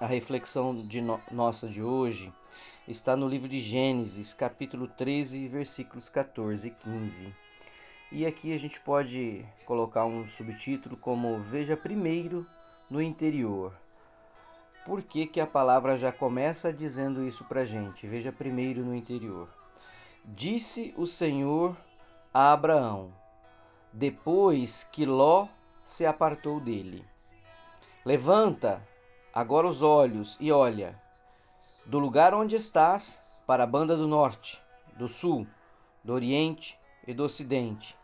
a reflexão de no nossa de hoje está no livro de Gênesis, capítulo 13, versículos 14 e 15. E aqui a gente pode colocar um subtítulo como Veja primeiro no interior. Por que, que a palavra já começa dizendo isso para gente? Veja primeiro no interior. Disse o Senhor a Abraão, depois que Ló se apartou dele: Levanta agora os olhos e olha do lugar onde estás para a banda do norte, do sul, do oriente e do ocidente,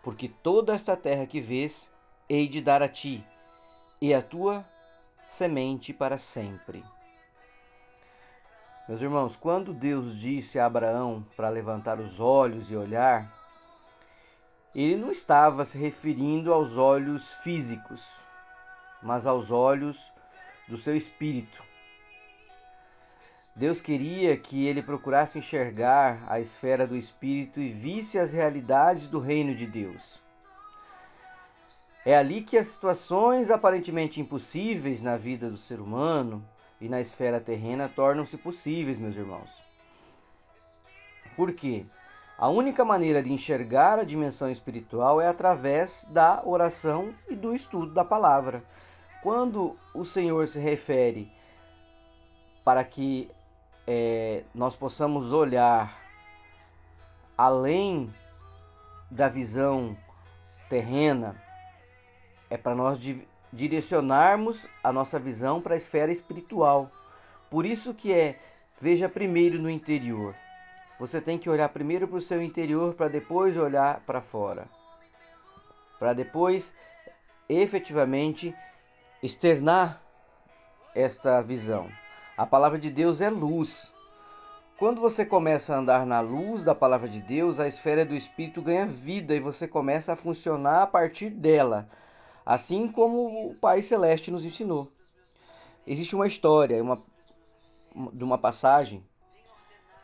porque toda esta terra que vês hei de dar a ti e a tua semente para sempre. Meus irmãos, quando Deus disse a Abraão para levantar os olhos e olhar, ele não estava se referindo aos olhos físicos, mas aos olhos do seu espírito. Deus queria que ele procurasse enxergar a esfera do espírito e visse as realidades do reino de Deus. É ali que as situações aparentemente impossíveis na vida do ser humano e na esfera terrena tornam-se possíveis, meus irmãos. Por quê? A única maneira de enxergar a dimensão espiritual é através da oração e do estudo da palavra. Quando o Senhor se refere para que é, nós possamos olhar além da visão terrena, é para nós direcionarmos a nossa visão para a esfera espiritual. Por isso que é veja primeiro no interior. Você tem que olhar primeiro para o seu interior para depois olhar para fora. Para depois efetivamente externar esta visão. A palavra de Deus é luz. Quando você começa a andar na luz da palavra de Deus, a esfera do espírito ganha vida e você começa a funcionar a partir dela, assim como o Pai Celeste nos ensinou. Existe uma história, uma, de uma passagem,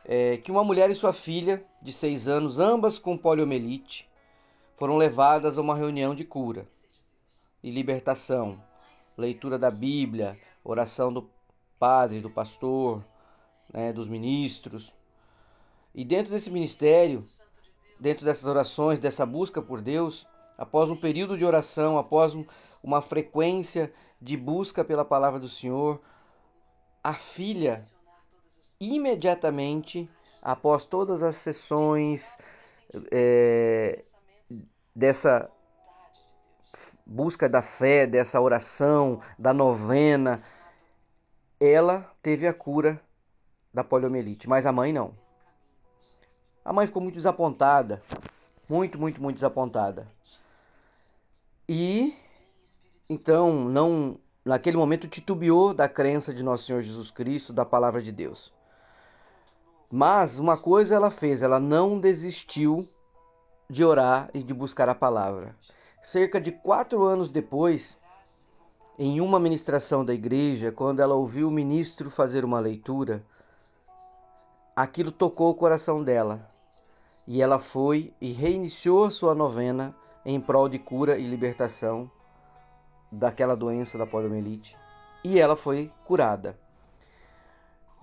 é, que uma mulher e sua filha, de seis anos, ambas com poliomielite, foram levadas a uma reunião de cura e libertação, leitura da Bíblia, oração do padre, do pastor, né, dos ministros. E dentro desse ministério, dentro dessas orações, dessa busca por Deus, após um período de oração, após uma frequência de busca pela palavra do Senhor, a filha imediatamente, após todas as sessões é, dessa busca da fé, dessa oração, da novena, ela teve a cura da poliomielite, mas a mãe não. A mãe ficou muito desapontada, muito, muito, muito desapontada. E então não naquele momento titubeou da crença de nosso Senhor Jesus Cristo, da palavra de Deus. Mas uma coisa ela fez, ela não desistiu de orar e de buscar a palavra. Cerca de quatro anos depois, em uma ministração da igreja, quando ela ouviu o ministro fazer uma leitura, aquilo tocou o coração dela. E ela foi e reiniciou a sua novena em prol de cura e libertação daquela doença da poliomielite. E ela foi curada.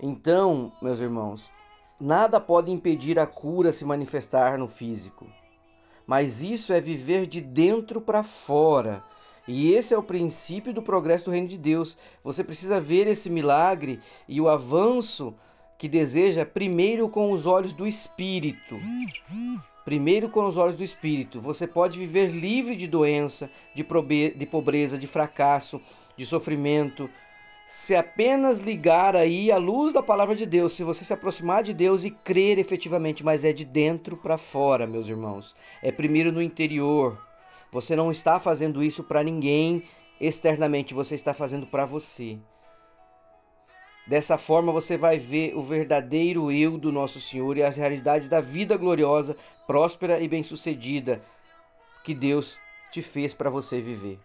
Então, meus irmãos, nada pode impedir a cura se manifestar no físico. Mas isso é viver de dentro para fora e esse é o princípio do progresso do reino de Deus. Você precisa ver esse milagre e o avanço que deseja primeiro com os olhos do espírito. primeiro com os olhos do espírito. Você pode viver livre de doença, de pobreza, de fracasso, de sofrimento, se apenas ligar aí a luz da palavra de Deus, se você se aproximar de Deus e crer efetivamente, mas é de dentro para fora, meus irmãos. É primeiro no interior. Você não está fazendo isso para ninguém externamente, você está fazendo para você. Dessa forma você vai ver o verdadeiro eu do nosso Senhor e as realidades da vida gloriosa, próspera e bem-sucedida que Deus te fez para você viver.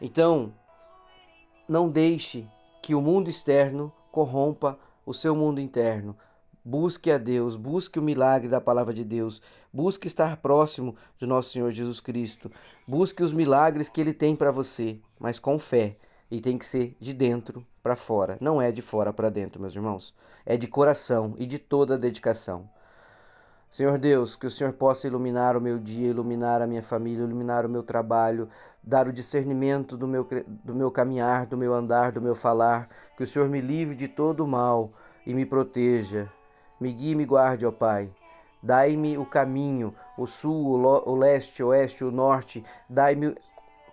Então, não deixe que o mundo externo corrompa o seu mundo interno. Busque a Deus, busque o milagre da palavra de Deus, busque estar próximo de nosso Senhor Jesus Cristo, busque os milagres que Ele tem para você, mas com fé. E tem que ser de dentro para fora, não é de fora para dentro, meus irmãos. É de coração e de toda a dedicação. Senhor Deus, que o Senhor possa iluminar o meu dia, iluminar a minha família, iluminar o meu trabalho, dar o discernimento do meu, do meu caminhar, do meu andar, do meu falar. Que o Senhor me livre de todo o mal e me proteja. Me guie e me guarde, ó Pai. Dai-me o caminho, o sul, o leste, o oeste, o norte. Dai-me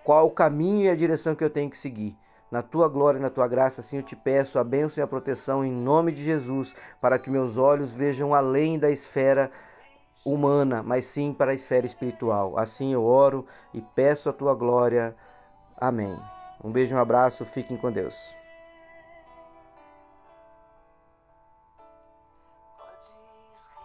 qual o caminho e a direção que eu tenho que seguir. Na tua glória e na tua graça, assim eu te peço a bênção e a proteção em nome de Jesus, para que meus olhos vejam além da esfera humana, mas sim para a esfera espiritual. Assim eu oro e peço a tua glória. Amém. Um beijo, um abraço, fiquem com Deus.